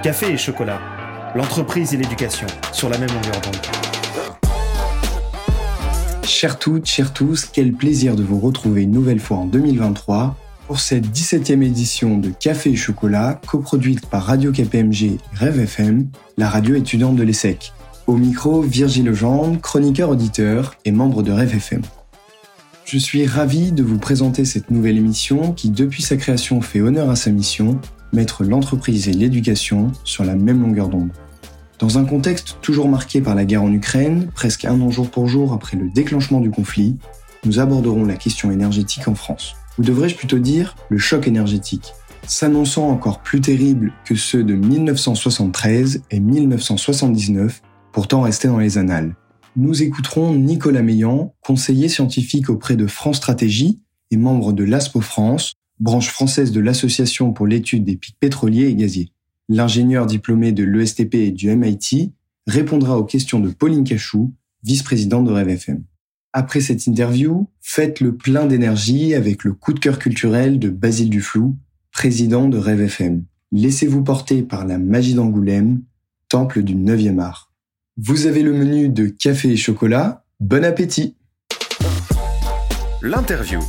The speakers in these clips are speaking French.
Café et chocolat, l'entreprise et l'éducation sur la même longueur d'onde. Chers toutes, chers tous, quel plaisir de vous retrouver une nouvelle fois en 2023 pour cette 17e édition de Café et Chocolat, coproduite par Radio KPMG et Rêve la radio étudiante de l'ESSEC. Au micro, Virgile Legendre, chroniqueur auditeur et membre de Rêve. Je suis ravi de vous présenter cette nouvelle émission qui, depuis sa création, fait honneur à sa mission, mettre l'entreprise et l'éducation sur la même longueur d'onde. Dans un contexte toujours marqué par la guerre en Ukraine, presque un an jour pour jour après le déclenchement du conflit, nous aborderons la question énergétique en France. Ou devrais-je plutôt dire le choc énergétique, s'annonçant encore plus terrible que ceux de 1973 et 1979, pourtant restés dans les annales nous écouterons Nicolas Meillan, conseiller scientifique auprès de France Stratégie et membre de l'ASPO France, branche française de l'Association pour l'étude des pics pétroliers et gaziers. L'ingénieur diplômé de l'ESTP et du MIT répondra aux questions de Pauline Cachou, vice-présidente de Rêve FM. Après cette interview, faites le plein d'énergie avec le coup de cœur culturel de Basile Duflou, président de Rêve FM. Laissez-vous porter par la magie d'Angoulême, temple du 9e art. Vous avez le menu de café et chocolat. Bon appétit L'interview.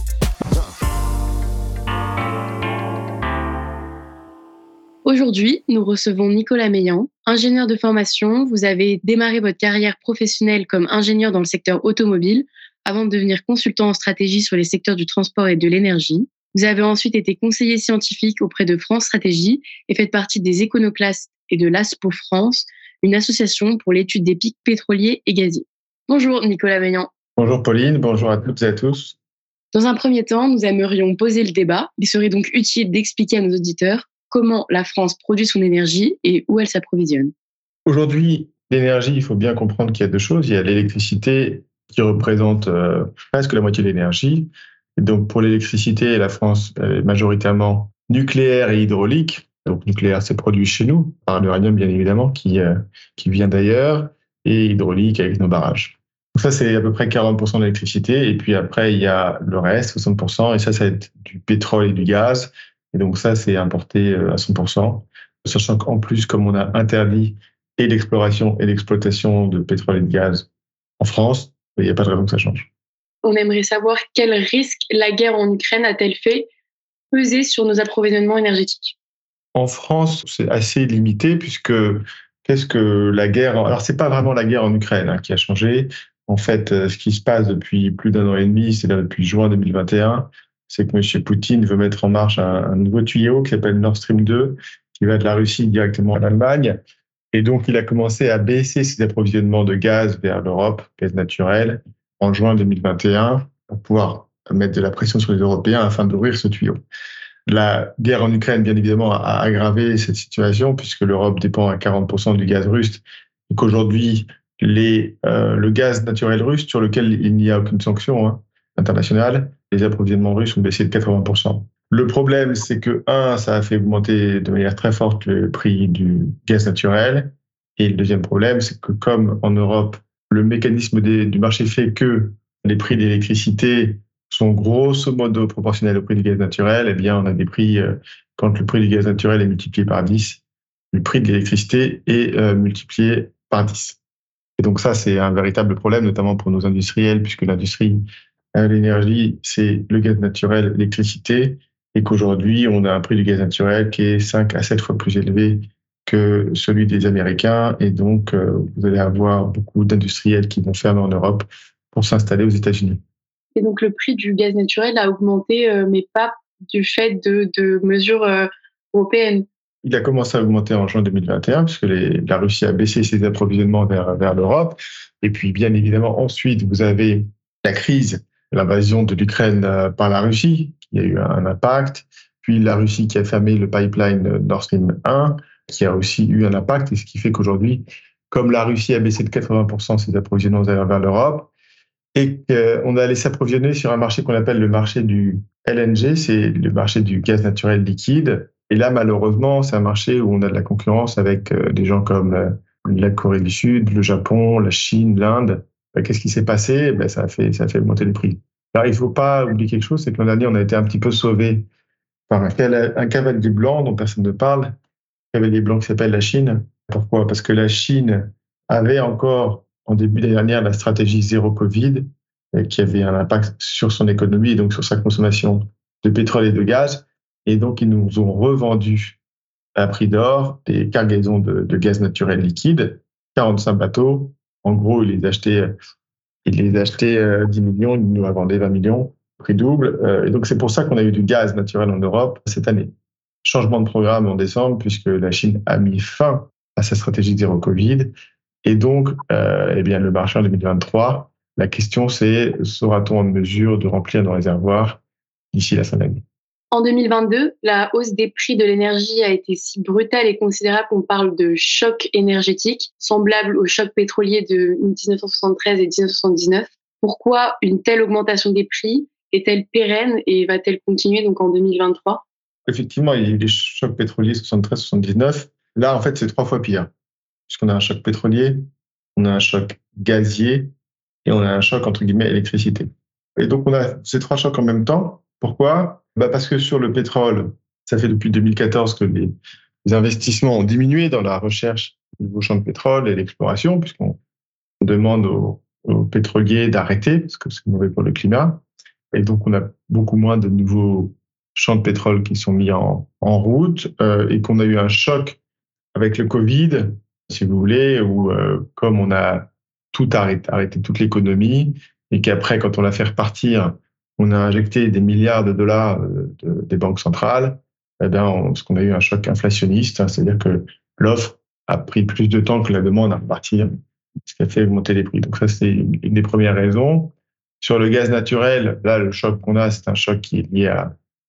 Aujourd'hui, nous recevons Nicolas Meillan, ingénieur de formation. Vous avez démarré votre carrière professionnelle comme ingénieur dans le secteur automobile avant de devenir consultant en stratégie sur les secteurs du transport et de l'énergie. Vous avez ensuite été conseiller scientifique auprès de France Stratégie et faites partie des éconoclastes et de l'ASPO France, une association pour l'étude des pics pétroliers et gaziers. Bonjour Nicolas Veillant. Bonjour Pauline, bonjour à toutes et à tous. Dans un premier temps, nous aimerions poser le débat. Il serait donc utile d'expliquer à nos auditeurs comment la France produit son énergie et où elle s'approvisionne. Aujourd'hui, l'énergie, il faut bien comprendre qu'il y a deux choses. Il y a l'électricité qui représente euh, presque la moitié de l'énergie. donc pour l'électricité, la France est majoritairement nucléaire et hydraulique. Donc nucléaire, c'est produit chez nous, par l'uranium bien évidemment, qui, euh, qui vient d'ailleurs, et hydraulique avec nos barrages. Donc ça, c'est à peu près 40% de l'électricité. Et puis après, il y a le reste, 60%, et ça, ça va être du pétrole et du gaz. Et donc ça, c'est importé euh, à 100%. Sachant qu'en plus, comme on a interdit et l'exploration et l'exploitation de pétrole et de gaz en France, il n'y a pas de raison que ça change. On aimerait savoir quel risque la guerre en Ukraine a-t-elle fait peser sur nos approvisionnements énergétiques? En France, c'est assez limité puisque qu'est-ce que la guerre Alors c'est pas vraiment la guerre en Ukraine hein, qui a changé. En fait, euh, ce qui se passe depuis plus d'un an et demi, c'est depuis juin 2021, c'est que M. Poutine veut mettre en marche un, nouveau tuyau qui s'appelle Nord Stream 2, qui va de la Russie directement à l'Allemagne. Et donc, il a commencé à baisser ses approvisionnements de gaz vers l'Europe, gaz naturel, en juin 2021, pour pouvoir mettre de la pression sur les Européens afin d'ouvrir ce tuyau. La guerre en Ukraine, bien évidemment, a aggravé cette situation puisque l'Europe dépend à 40% du gaz russe et qu'aujourd'hui, euh, le gaz naturel russe, sur lequel il n'y a aucune sanction hein, internationale, les approvisionnements russes ont baissé de 80%. Le problème, c'est que, un, ça a fait augmenter de manière très forte le prix du gaz naturel. Et le deuxième problème, c'est que comme en Europe, le mécanisme du marché fait que les prix d'électricité sont grosso modo proportionnels au prix du gaz naturel, eh bien, on a des prix, euh, quand le prix du gaz naturel est multiplié par 10, le prix de l'électricité est euh, multiplié par 10. Et donc ça, c'est un véritable problème, notamment pour nos industriels, puisque l'industrie, l'énergie, c'est le gaz naturel, l'électricité, et qu'aujourd'hui, on a un prix du gaz naturel qui est 5 à 7 fois plus élevé que celui des Américains. Et donc, vous allez avoir beaucoup d'industriels qui vont fermer en Europe pour s'installer aux États-Unis. Et donc le prix du gaz naturel a augmenté, euh, mais pas du fait de, mesures euh, européennes. Il a commencé à augmenter en juin 2021, puisque la Russie a baissé ses approvisionnements vers, vers l'Europe. Et puis, bien évidemment, ensuite, vous avez la crise, l'invasion de l'Ukraine euh, par la Russie, qui a eu un impact. Puis la Russie qui a fermé le pipeline Nord Stream 1, qui a aussi eu un impact. Et ce qui fait qu'aujourd'hui, comme la Russie a baissé de 80% ses approvisionnements vers l'Europe, et qu'on allait s'approvisionner sur un marché qu'on appelle le marché du LNG, c'est le marché du gaz naturel liquide. Et là, malheureusement, c'est un marché où on a de la concurrence avec euh, des gens comme euh, la Corée du Sud, le Japon, la Chine, l'Inde. Ben, qu'est-ce qui s'est passé? Ben, ça, a fait, ça a fait monter les prix. Alors, il ne faut pas oublier quelque chose, c'est que l'an dernier, on a été un petit peu sauvé par un, un cavalier blanc dont personne ne parle, avait les blancs qui s'appellent la Chine. Pourquoi? Parce que la Chine avait encore, en début d'année dernière, la stratégie zéro Covid, qui avait un impact sur son économie et donc sur sa consommation de pétrole et de gaz. Et donc, ils nous ont revendu à prix d'or des cargaisons de, gaz naturel liquide, 45 bateaux. En gros, ils les achetaient, ils les achetaient 10 millions, ils nous vendu 20 millions, prix double. Euh, et donc, c'est pour ça qu'on a eu du gaz naturel en Europe cette année. Changement de programme en décembre, puisque la Chine a mis fin à sa stratégie zéro Covid. Et donc, euh, eh bien, le marché en 2023, la question c'est, sera-t-on en mesure de remplir nos réservoirs d'ici la fin de l'année? En 2022, la hausse des prix de l'énergie a été si brutale et considérable qu'on parle de choc énergétique, semblable au choc pétrolier de 1973 et 1979. Pourquoi une telle augmentation des prix est-elle pérenne et va-t-elle continuer donc en 2023 Effectivement, il y a eu des chocs pétroliers 73-79. Là, en fait, c'est trois fois pire. Puisqu'on a un choc pétrolier, on a un choc gazier et on a un choc, entre guillemets, électricité. Et donc, on a ces trois chocs en même temps. Pourquoi? Bah Parce que sur le pétrole, ça fait depuis 2014 que les, investissements ont diminué dans la recherche de nouveaux champs de pétrole et l'exploration, puisqu'on demande aux, pétroliers d'arrêter, parce que c'est mauvais pour le climat. Et donc, on a beaucoup moins de nouveaux champs de pétrole qui sont mis en, route euh, et qu'on a eu un choc avec le Covid, si vous voulez, où euh, comme on a tout arrêté, arrêté toute l'économie et qu'après, quand on l'a fait repartir, on a injecté des milliards de dollars euh, des banques centrales, eh bien, ce qu'on a eu un choc inflationniste, hein, c'est-à-dire que l'offre a pris plus de temps que la demande à repartir, ce qui a fait augmenter les prix. Donc ça, c'est une des premières raisons. Sur le gaz naturel, là, le choc qu'on a, c'est un choc qui est lié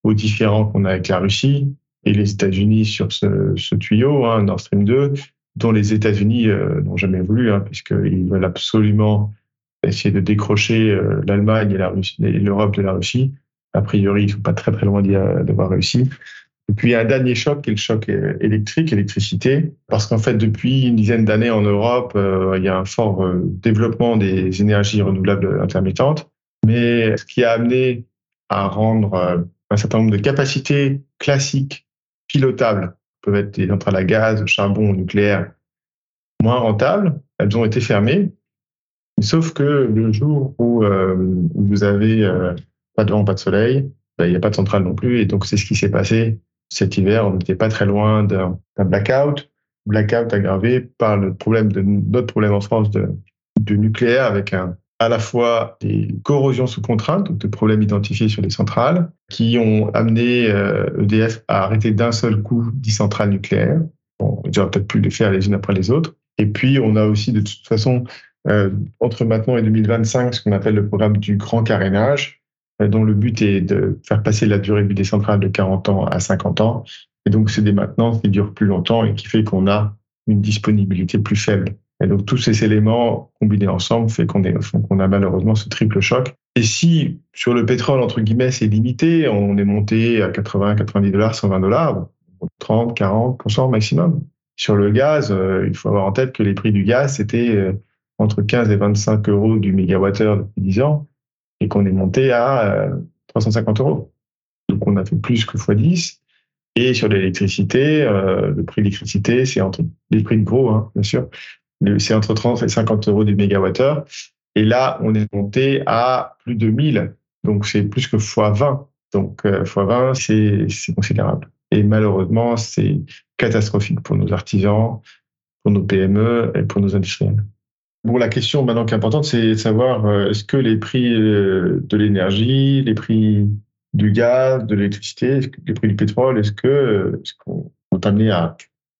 aux différends qu'on a avec la Russie et les États-Unis sur ce, tuyau, hein, Nord Stream 2, dont les États-Unis euh, n'ont jamais voulu, hein, puisqu'ils veulent absolument essayer de décrocher euh, l'Allemagne et l'Europe de la Russie. A priori, ils sont pas très très loin d'avoir réussi. Et puis, il y a un dernier choc qui est le choc électrique, électricité, parce qu'en fait, depuis une dizaine d'années en Europe, euh, il y a un fort euh, développement des énergies renouvelables intermittentes. Mais ce qui a amené à rendre un certain nombre de capacités classiques, pilotables, peuvent être des centrales à gaz, charbon, nucléaire, moins rentables, elles ont été fermées Sauf que le jour où, euh, vous avez euh, pas de vent, pas de soleil, ben, il n'y a pas de centrale non plus. Et donc, c'est ce qui s'est passé cet hiver. On n'était pas très loin d'un blackout. Blackout aggravé par le problème de notre problème en France de, de nucléaire avec à la fois des corrosions sous contrainte, donc des problèmes identifiés sur les centrales, qui ont amené EDF euh, e à arrêter d'un seul coup 10 centrales nucléaires. Bon, j'aurais peut-être pu les faire les unes après les autres. Et puis, on a aussi de toute façon entre maintenant et 2025 ce qu'on appelle le programme du grand carénage, euh, dont le but est de faire passer la durée de vie de 40 ans à 50 ans. Et donc, c'est des maintenances qui durent plus longtemps et qui fait qu'on a une disponibilité plus faible. Et donc, tous ces éléments combinés ensemble fait qu'on a malheureusement ce triple choc. Et si sur le pétrole, entre guillemets, c'est limité, on est monté à 80, 90 dollars, 120 dollars, 30, 40% maximum. Sur le gaz, euh, il faut avoir en tête que les prix du gaz, c'était entre 15 et 25 euros du mégawattheure depuis 10 ans et qu'on est monté à 350 euh, euros. Donc on a fait plus que x10. Et sur l'électricité, euh, le prix de l'électricité, c'est entre les prix de gros, hein, bien sûr, c'est entre 30 et 50 euros du mégawattheure. Et là, on est monté à plus de 1000. Donc c'est plus que x20. Donc x20, euh, c'est considérable. Et malheureusement, c'est catastrophique pour nos artisans, pour nos PME et pour nos industriels. Bon, la question maintenant qui est importante, c'est de savoir euh, est-ce que les prix euh, de l'énergie, les prix du gaz, de l'électricité, les prix du pétrole, est-ce que euh, est qu'on est amené à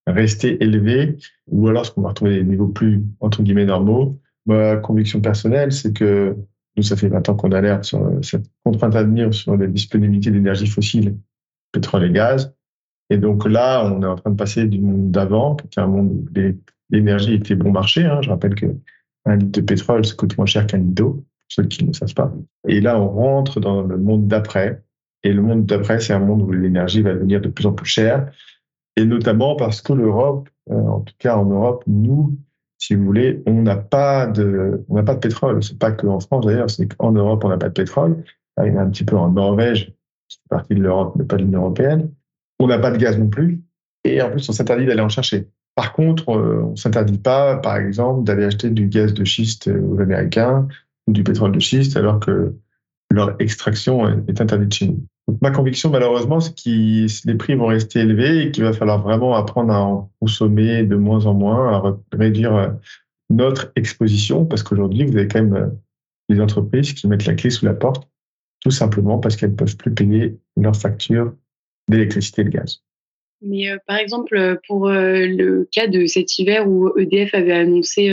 rester élevés ou alors est-ce qu'on va retrouver des niveaux plus entre guillemets normaux? Ma conviction personnelle, c'est que nous, ça fait 20 ans qu'on alerte sur cette contrainte à venir sur la disponibilité d'énergie fossile, pétrole et gaz. Et donc là, on est en train de passer du monde d'avant, qui était un monde où l'énergie était bon marché. Hein. Je rappelle que un litre de pétrole, ça coûte moins cher qu'un litre d'eau, ceux qui ne savent pas. Et là, on rentre dans le monde d'après. Et le monde d'après, c'est un monde où l'énergie va devenir de plus en plus chère. Et notamment parce que l'Europe, euh, en tout cas en Europe, nous, si vous voulez, on n'a pas de, on n'a pas de pétrole. C'est pas qu'en France d'ailleurs, c'est qu'en Europe, on n'a pas de pétrole. il y en a un petit peu en Norvège, qui fait partie de l'Europe, mais pas de l'Union européenne. On n'a pas de gaz non plus. Et en plus, on s'interdit d'aller en chercher. Par contre, on ne s'interdit pas, par exemple, d'aller acheter du gaz de schiste aux Américains du pétrole de schiste, alors que leur extraction est interdite chez nous. Ma conviction, malheureusement, c'est que les prix vont rester élevés et qu'il va falloir vraiment apprendre à en consommer de moins en moins, à réduire euh, notre exposition, parce qu'aujourd'hui, vous avez quand même euh, des entreprises qui mettent la clé sous la porte, tout simplement parce qu'elles ne peuvent plus payer leurs factures d'électricité et de gaz. Mais euh, par exemple, pour le cas de cet hiver où EDF avait annoncé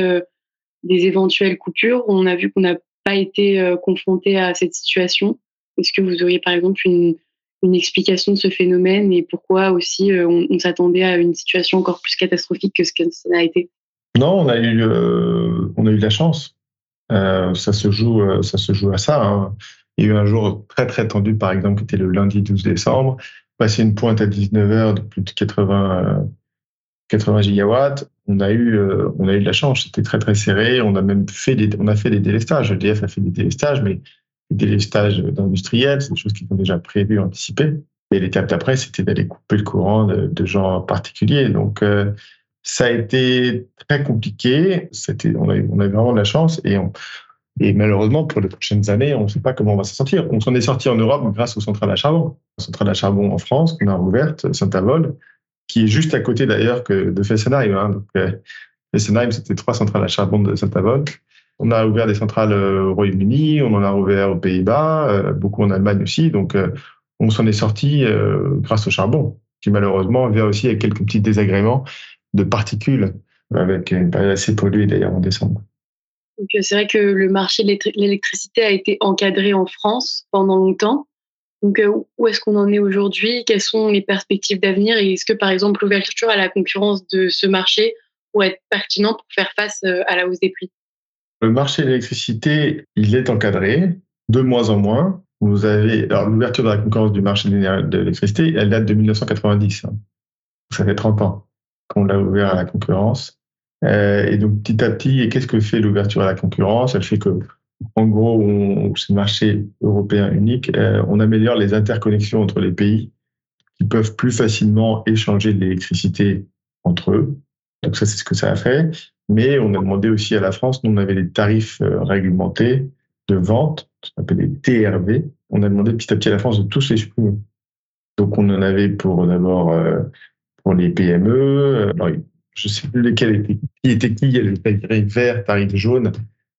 des éventuelles coupures, on a vu qu'on n'a pas été confronté à cette situation. Est-ce que vous auriez par exemple une, explication de ce phénomène et pourquoi aussi euh, on, s'attendait à une situation encore plus catastrophique que ce que ça a été? Non, on a eu, euh, on a eu de la chance. Euh, ça, se joue, ça se joue à ça. Hein. Il y a eu un jour très très tendu, par exemple, qui était le lundi 12 décembre. Passé une pointe à 19h de plus de 80, 80 gigawatts. On a eu, on a eu de la chance. C'était très très serré. On a même fait des, on a fait des délestages. EDF a fait des délestages, mais des délestages d'industriels, c'est des choses qui sont déjà prévues, anticipées. Et l'étape d'après, c'était d'aller couper le courant de, gens particuliers. Donc, euh, ça a été très compliqué. On, a, on a vraiment de la chance et, et malheureusement, pour les prochaines années, on ne sait pas comment on va s'en sortir. On s'en est sorti en Europe grâce aux centrales à charbon. La centrale à charbon en France, qu'on a ouverte, Saint-Avold, qui est juste à côté d'ailleurs de Fessenheim. Hein. Donc, euh, Fessenheim, c'était trois centrales à charbon de Saint-Avold. On a ouvert des centrales euh, au Royaume-Uni, on en a ouvert aux Pays-Bas, euh, beaucoup en Allemagne aussi. Donc, on s'en est sorti grâce au charbon, qui malheureusement vient aussi avec quelques petits désagréments de particules, avec une période assez polluée d'ailleurs en décembre. Donc, c'est vrai que le marché de l'électricité a été encadré en France pendant longtemps. Donc, où est-ce qu'on en est aujourd'hui? Quelles sont les perspectives d'avenir? Et est-ce que, par exemple, l'ouverture à la concurrence de ce marché pourrait être pertinente pour faire face à la hausse des prix? Le marché de l'électricité, il est encadré de moins en moins. Vous avez alors l'ouverture de la concurrence du marché de l'électricité, elle date de 1990. Hein. Ça fait 30 ans qu'on l'a ouvert à la concurrence. Euh, et donc petit à petit, qu'est-ce que fait l'ouverture à la concurrence? Elle fait que, en gros, c'est un marché européen unique. Euh, on améliore les interconnexions entre les pays qui peuvent plus facilement échanger de l'électricité entre eux. Donc ça, c'est ce que ça a fait. Mais on a demandé aussi à la France, nous on avait des tarifs euh, réglementés de vente, ce qu'on appelle les TRV. On a demandé petit à petit à la France de tous les supprimer. Donc on en avait pour d'abord pour les PME. Alors, je ne sais plus lesquels étaient qui était qui? Il y avait les tarifs verts, tarifs jaunes.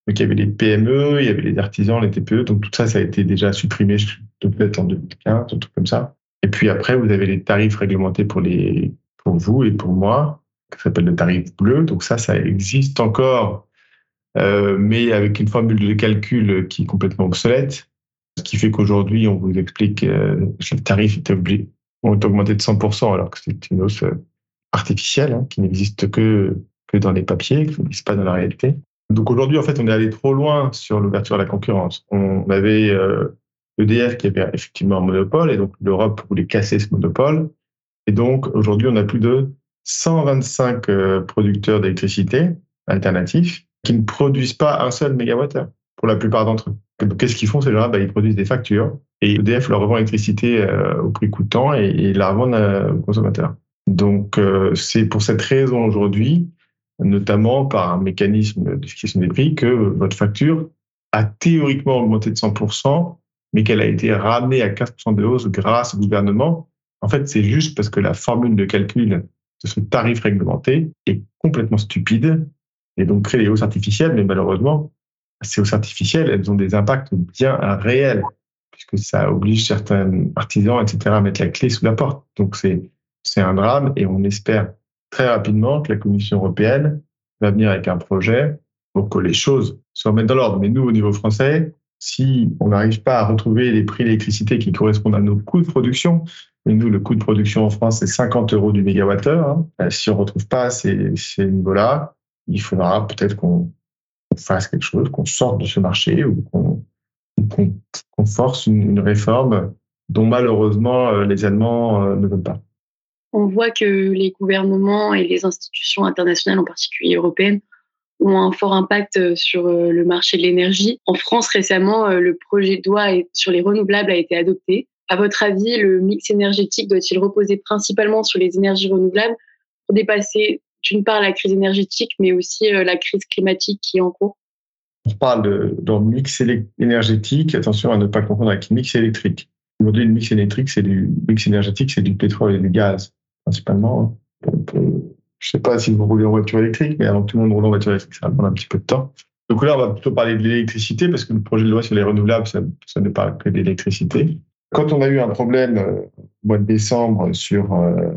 Donc il y avait les PME, il y avait les artisans, les TPE. Donc tout ça, ça a été déjà supprimé peut-être en 2015, un truc comme ça. Et puis après, vous avez les tarifs réglementés pour les pour vous et pour moi qui s'appelle le tarif bleu. Donc ça, ça existe encore, euh, mais avec une formule de calcul qui est complètement obsolète. Ce qui fait qu'aujourd'hui, on vous explique que euh, le tarif est, augmenté de 100%, alors que c'est une hausse artificielle hein, qui n'existe que, que dans les papiers, qui n'existe pas dans la réalité. Donc aujourd'hui, en fait, on est allé trop loin sur l'ouverture à la concurrence. On avait euh, EDF qui avait effectivement un monopole, et donc l'Europe voulait casser ce monopole. Et donc aujourd'hui, on a plus de 125 euh, producteurs d'électricité alternatifs qui ne produisent pas un seul mégawattheure pour la plupart d'entre eux. Qu'est-ce qu'ils font ces gens-là? Bah, Ils produisent des factures et EDF leur revend l'électricité euh, au prix coûtant et, ils la revendent aux consommateurs. Donc c'est pour cette raison aujourd'hui, notamment par un mécanisme de fixation des prix, que votre facture a théoriquement augmenté de 100%, mais qu'elle a été ramenée à 15% de hausse grâce au gouvernement. En fait, c'est juste parce que la formule de calcul de ce tarif réglementé est complètement stupide et donc crée des hausses artificielles, mais malheureusement, ces hausses artificielles, elles ont des impacts bien réels, puisque ça oblige certains artisans, etc., à mettre la clé sous la porte. Donc c'est c'est un drame et on espère très rapidement que la Commission européenne va venir avec un projet pour que les choses se remettent dans l'ordre. Mais nous, au niveau français, si on n'arrive pas à retrouver les prix d'électricité qui correspondent à nos coûts de production, et nous, le coût de production en France, c'est 50 euros du mégawattheure. Hein. Euh, si on ne retrouve pas ces, ces niveaux-là, il faudra peut-être qu'on fasse quelque chose, qu'on sorte de ce marché ou qu'on force une, réforme dont malheureusement euh, les Allemands euh, ne veulent pas. On voit que les gouvernements et les institutions internationales, en particulier européennes, ont un fort impact sur le marché de l'énergie. En France, récemment, le projet de loi sur les renouvelables a été adopté à votre avis, le mix énergétique doit-il reposer principalement sur les énergies renouvelables pour dépasser d'une part la crise énergétique, mais aussi la crise climatique qui est en cours? On parle de mix énergétique, attention à ne pas confondre avec mix électrique. Aujourd'hui, le mix électrique, c'est du mix énergétique, c'est du pétrole et du gaz, principalement. je ne sais pas si vous roulez en voiture électrique, mais avant que tout le monde roule en voiture électrique, ça va prendre un petit peu de temps. Donc là, on va plutôt parler de l'électricité, parce que le projet de loi sur les renouvelables, ça, ne parle que d'électricité. Quand on a eu un problème euh, au mois de décembre sur euh,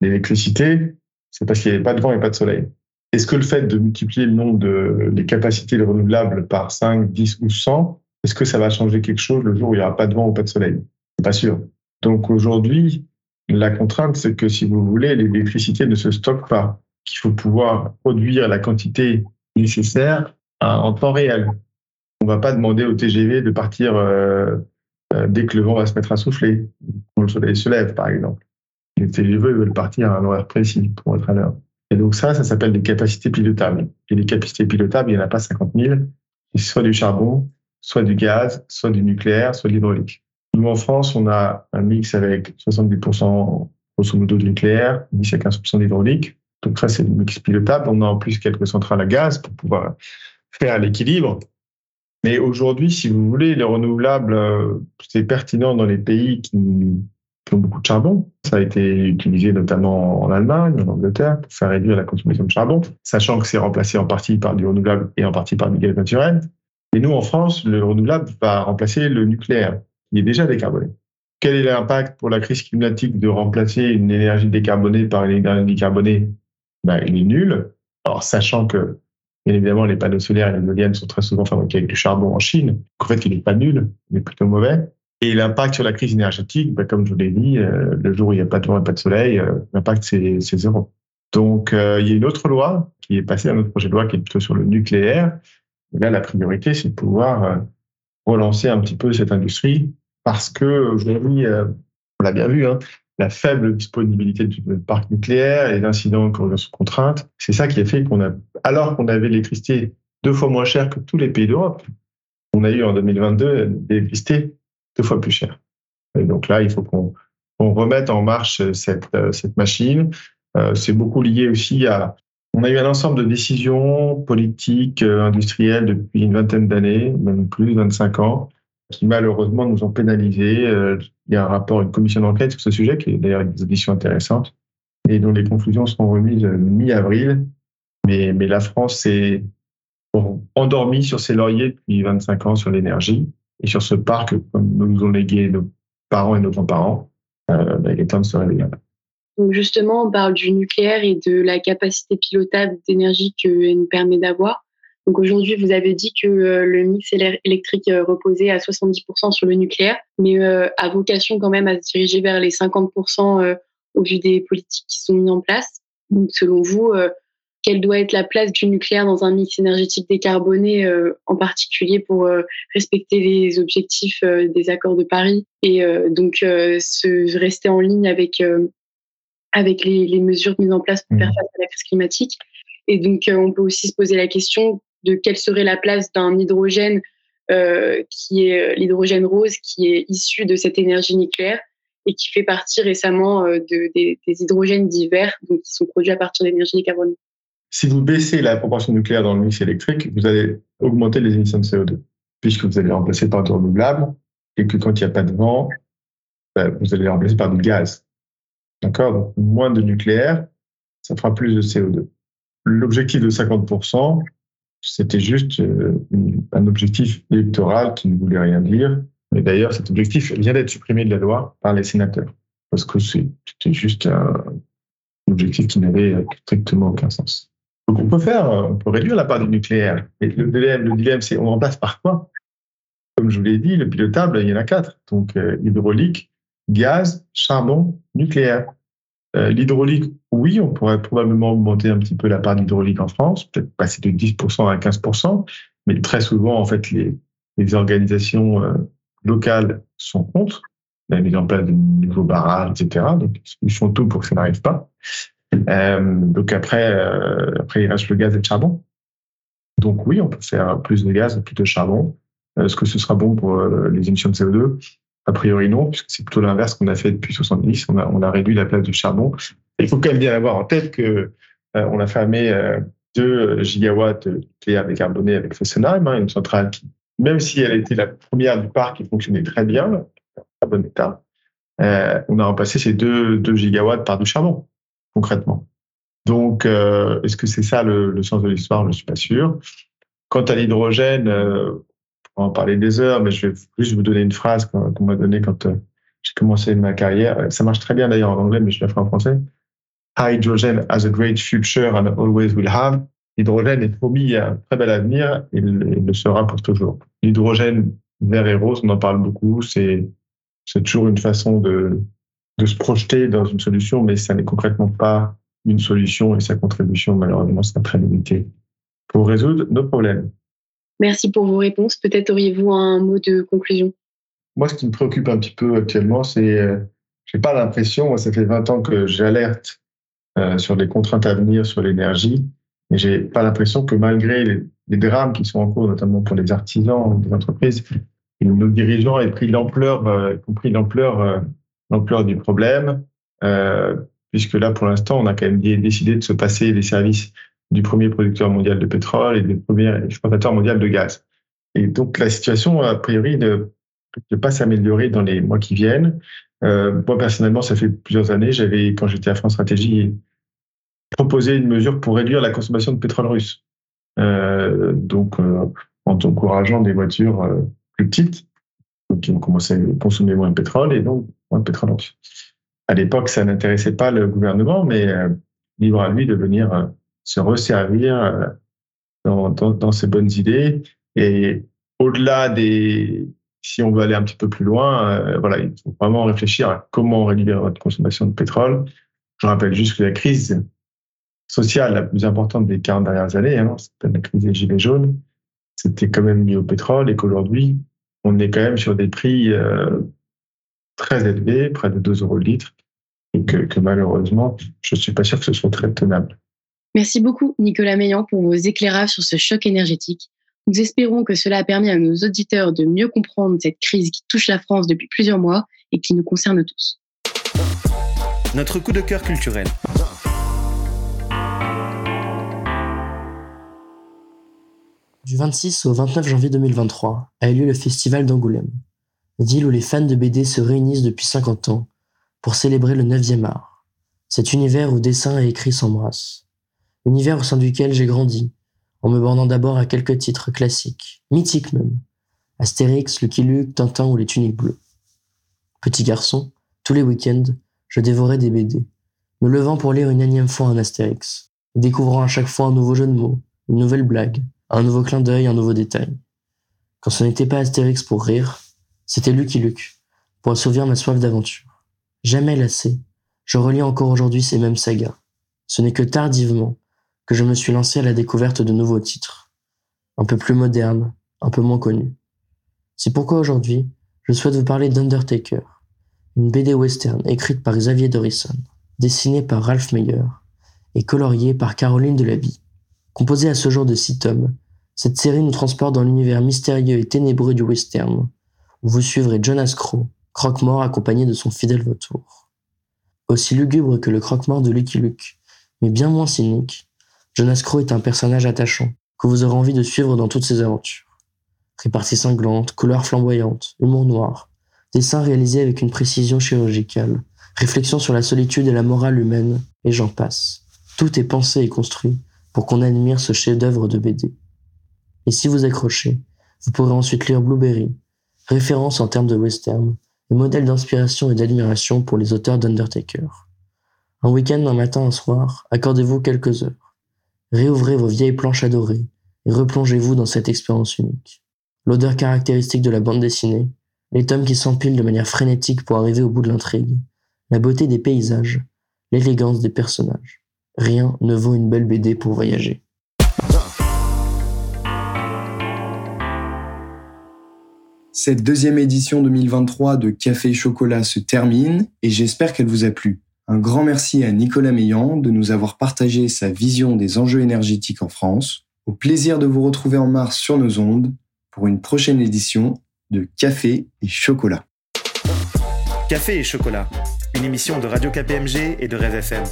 l'électricité, c'est parce qu'il n'y avait pas de vent et pas de soleil. Est-ce que le fait de multiplier le nombre de les capacités renouvelables par 5, 10 ou 100, est-ce que ça va changer quelque chose le jour où il n'y aura pas de vent ou pas de soleil? Pas sûr. Donc aujourd'hui, la contrainte, c'est que si vous voulez, l'électricité ne se stocke pas, qu'il faut pouvoir produire la quantité nécessaire en temps réel. On ne va pas demander au TGV de partir euh, euh, dès que le vent va se mettre à souffler, quand le soleil se lève, par exemple. Les TGV veulent partir à un horaire précis pour être à l'heure. Et donc ça, ça s'appelle des capacités pilotables. Et les capacités pilotables, il n'y en a pas 50 000. C'est soit du charbon, soit du gaz, soit du nucléaire, soit de l'hydraulique. Nous, en France, on a un mix avec 70% grosso modo de nucléaire, 10 à 15% d'hydraulique. Donc ça, c'est le mix pilotable. On a en plus quelques centrales à gaz pour pouvoir faire l'équilibre. Mais aujourd'hui, si vous voulez, les renouvelables, euh, c'est pertinent dans les pays qui, ont beaucoup de charbon. Ça a été utilisé notamment en Allemagne, en Angleterre, pour faire réduire la consommation de charbon, sachant que c'est remplacé en partie par du renouvelable et en partie par du gaz naturel. Et nous, en France, le renouvelable va remplacer le nucléaire déjà décarboné. Quel est l'impact pour la crise climatique de remplacer une énergie décarbonée par une énergie décarbonée? Ben, Il est nul. Sachant que, bien évidemment, les panneaux solaires et les éoliennes sont très souvent fabriqués avec du charbon en Chine, en fait, il n'est pas nul, il est plutôt mauvais. Et l'impact sur la crise énergétique, ben, comme je vous l'ai dit, euh, le jour où il n'y a pas de vent et pas de soleil, euh, l'impact, c'est zéro. Donc, euh, il y a une autre loi qui est passée, un autre projet de loi qui est plutôt sur le nucléaire. là, la priorité, c'est de pouvoir relancer un petit peu cette industrie parce que aujourd'hui, euh, on l'a bien vu, hein, la faible disponibilité du parc nucléaire et l'incident sous contrainte, c'est ça qui a fait qu'on a, alors qu'on avait l'électricité deux fois moins chère que tous les pays d'Europe, on a eu en 2022 l'électricité deux fois plus chère. Et donc là, il faut qu'on remette en marche cette, euh, machine. Euh, c'est beaucoup lié aussi à on a eu un ensemble de décisions politiques, industrielles depuis une vingtaine d'années, même plus, 25 ans, qui malheureusement nous ont pénalisés. Euh, il y a un rapport, une commission d'enquête sur ce sujet, qui est d'ailleurs une auditions intéressantes, et dont les conclusions seront remises euh, mi-avril. Mais, la France s'est endormie sur ses lauriers depuis 25 ans sur l'énergie et sur ce parc que nous ont légué nos parents et nos grands-parents. Euh, bah, il est temps de se réveiller. Donc justement, on parle du nucléaire et de la capacité pilotable d'énergie qu'il nous permet d'avoir. Donc aujourd'hui, vous avez dit que euh, le mix électrique euh, reposait à 70% sur le nucléaire, mais euh, a vocation quand même à se diriger vers les 50% au vu des politiques qui sont mises en place. Donc selon vous, quelle doit être la place du nucléaire dans un mix énergétique décarboné, en particulier pour respecter les objectifs des accords de Paris et donc se rester en ligne avec avec les, les, mesures mises en place pour faire mmh. face à la crise climatique? Et donc, on peut aussi se poser la question de quelle serait la place d'un hydrogène euh, qui est euh, l'hydrogène rose, qui est issu de cette énergie nucléaire et qui fait partie récemment euh, de, des, hydrogènes divers, donc qui sont produits à partir d'énergie décarbonée. Si vous baissez la proportion nucléaire dans le mix électrique, vous allez augmenter les émissions de CO2, puisque vous allez remplacer par du renouvelable, et que quand il n'y a pas de vent, ben, vous allez remplacer par du gaz. D'accord? Donc, moins de nucléaire, ça fera plus de CO2. L'objectif de 50%, c'était juste euh, un objectif électoral qui ne voulait rien dire. Mais d'ailleurs, cet objectif vient d'être supprimé de la loi par les sénateurs, parce que c'était juste un objectif qui n'avait strictement aucun sens. Donc on peut faire, on peut réduire la part du nucléaire. Et le dilemme, le c'est on remplace par quoi? Comme je vous l'ai dit, le pilotable, il y en a quatre. Donc euh, hydraulique, gaz, charbon, nucléaire. Euh, l'hydraulique, oui, on pourrait probablement augmenter un petit peu la part d'hydraulique en France, peut-être passer de 10% à 15%, mais très souvent, en fait, les, organisations euh, locales sont contre la mise en place de nouveaux barrages, etc. Donc, ils font tout pour que ça n'arrive pas. Euh, donc après, après, il reste le gaz et le charbon. Donc oui, on peut faire plus de gaz, plus de charbon. Est-ce que ce sera bon pour les émissions de CO2 A priori non, puisque c'est plutôt l'inverse qu'on a fait depuis 70. On a, on a réduit la place du charbon. il faut quand même bien avoir en tête que on a fermé 2 gigawatts de nucléaire décarboné avec Fessenheim, hein, une centrale qui, même si elle était la première du parc qui fonctionnait très bien, à bon état, euh, on a remplacé ces 2, 2 gigawatts par du charbon, concrètement. Donc, euh, est-ce que c'est ça le, sens de l'histoire? Je ne suis pas sûr. Quant à l'hydrogène, euh, on va en parler des heures, mais je vais juste vous donner une phrase qu'on m'a donnée quand euh, j'ai commencé ma carrière. Ça marche très bien d'ailleurs en anglais, mais je la ferai en français. Hydrogen has a great future and always will have. L'hydrogène est promis à un très bel avenir et il le sera pour toujours. L'hydrogène vert et rose, on en parle beaucoup, c'est toujours une façon de, de se projeter dans une solution, mais ça n'est concrètement pas une solution et sa contribution, malheureusement, sera très limitée pour résoudre nos problèmes. Merci pour vos réponses. Peut-être auriez-vous un mot de conclusion? Moi, ce qui me préoccupe un petit peu actuellement, c'est, euh, j'ai pas l'impression, moi, ça fait 20 ans que j'alerte euh, sur les contraintes à venir sur l'énergie. Mais j'ai pas l'impression que malgré les, drames qui sont en cours, notamment pour les artisans, les entreprises, nos dirigeants aient pris l'ampleur, euh, compris l'ampleur, euh, l'ampleur du problème, puisque là, pour l'instant, on a quand même décidé de se passer les services du premier producteur mondial de pétrole et du premier exportateur mondial de gaz. Et donc, la situation, a priori, ne, ne pas s'améliorer dans les mois qui viennent. Euh, moi, personnellement, ça fait plusieurs années, j'avais, quand j'étais à France Stratégie, proposé une mesure pour réduire la consommation de pétrole russe. Euh, donc, euh, en encourageant des voitures plus petites, qui ont commencé à consommer moins de pétrole et donc moins de pétrole russe. À l'époque, ça n'intéressait pas le gouvernement, mais libre à lui de venir se resservir dans, dans, dans ces bonnes idées. Et au-delà des, si on veut aller un petit peu plus loin, euh, voilà, il faut vraiment réfléchir à comment réduire notre consommation de pétrole. Je rappelle juste que la crise sociale la plus importante des 40 dernières années, hein, c'était la crise des gilets jaunes, c'était quand même lié au pétrole et qu'aujourd'hui, on est quand même sur des prix euh, très élevés, près de 2 euros le litre, et que, que malheureusement, je ne suis pas sûr que ce soit très tenable. Merci beaucoup, Nicolas Meillan, pour vos éclairages sur ce choc énergétique. Nous espérons que cela a permis à nos auditeurs de mieux comprendre cette crise qui touche la France depuis plusieurs mois et qui nous concerne tous. Notre coup de cœur culturel. Du 26 au 29 janvier 2023 a eu lieu le festival d'Angoulême, ville où les fans de BD se réunissent depuis 50 ans pour célébrer le 9e art, cet univers où dessin et écrit s'embrassent, univers au sein duquel j'ai grandi en me bornant d'abord à quelques titres classiques, mythiques même, Astérix, Lucky Luke, Tintin ou les tuniques bleues. Petit garçon, tous les week-ends, je dévorais des BD, me levant pour lire une énième fois un Astérix, découvrant à chaque fois un nouveau jeu de mots, une nouvelle blague, un nouveau clin d'œil, un nouveau détail. Quand ce n'était pas Astérix pour rire, c'était Lucky Luke, pour assouvir ma soif d'aventure. Jamais lassé, je relis encore aujourd'hui ces mêmes sagas. Ce n'est que tardivement que je me suis lancé à la découverte de nouveaux titres, un peu plus modernes, un peu moins connus. C'est pourquoi aujourd'hui, je souhaite vous parler d'Undertaker, une BD western écrite par Xavier Dorison, dessinée par Ralph Meyer et coloriée par Caroline Delabie. Composée à ce jour de six tomes, cette série nous transporte dans l'univers mystérieux et ténébreux du western, où vous suivrez Jonas Crow, croque-mort accompagné de son fidèle vautour. Aussi lugubre que le croque-mort de Lucky Luke, mais bien moins cynique, Jonas Crow est un personnage attachant, que vous aurez envie de suivre dans toutes ses aventures. Répartie cinglante, couleurs flamboyantes, humour noir, dessin réalisé avec une précision chirurgicale, réflexion sur la solitude et la morale humaine, et j'en passe. Tout est pensé et construit pour qu'on admire ce chef-d'œuvre de BD. Et si vous accrochez, vous pourrez ensuite lire Blueberry, référence en termes de western, et modèle d'inspiration et d'admiration pour les auteurs d'Undertaker. Un week-end, un matin, un soir, accordez-vous quelques heures. Réouvrez vos vieilles planches adorées et replongez-vous dans cette expérience unique. L'odeur caractéristique de la bande dessinée, les tomes qui s'empilent de manière frénétique pour arriver au bout de l'intrigue, la beauté des paysages, l'élégance des personnages. Rien ne vaut une belle BD pour voyager. Cette deuxième édition 2023 de Café Chocolat se termine et j'espère qu'elle vous a plu. Un grand merci à Nicolas Meillan de nous avoir partagé sa vision des enjeux énergétiques en France. Au plaisir de vous retrouver en mars sur nos ondes pour une prochaine édition de Café et Chocolat. Café et chocolat, une émission de Radio KPMG et de Rêve FM.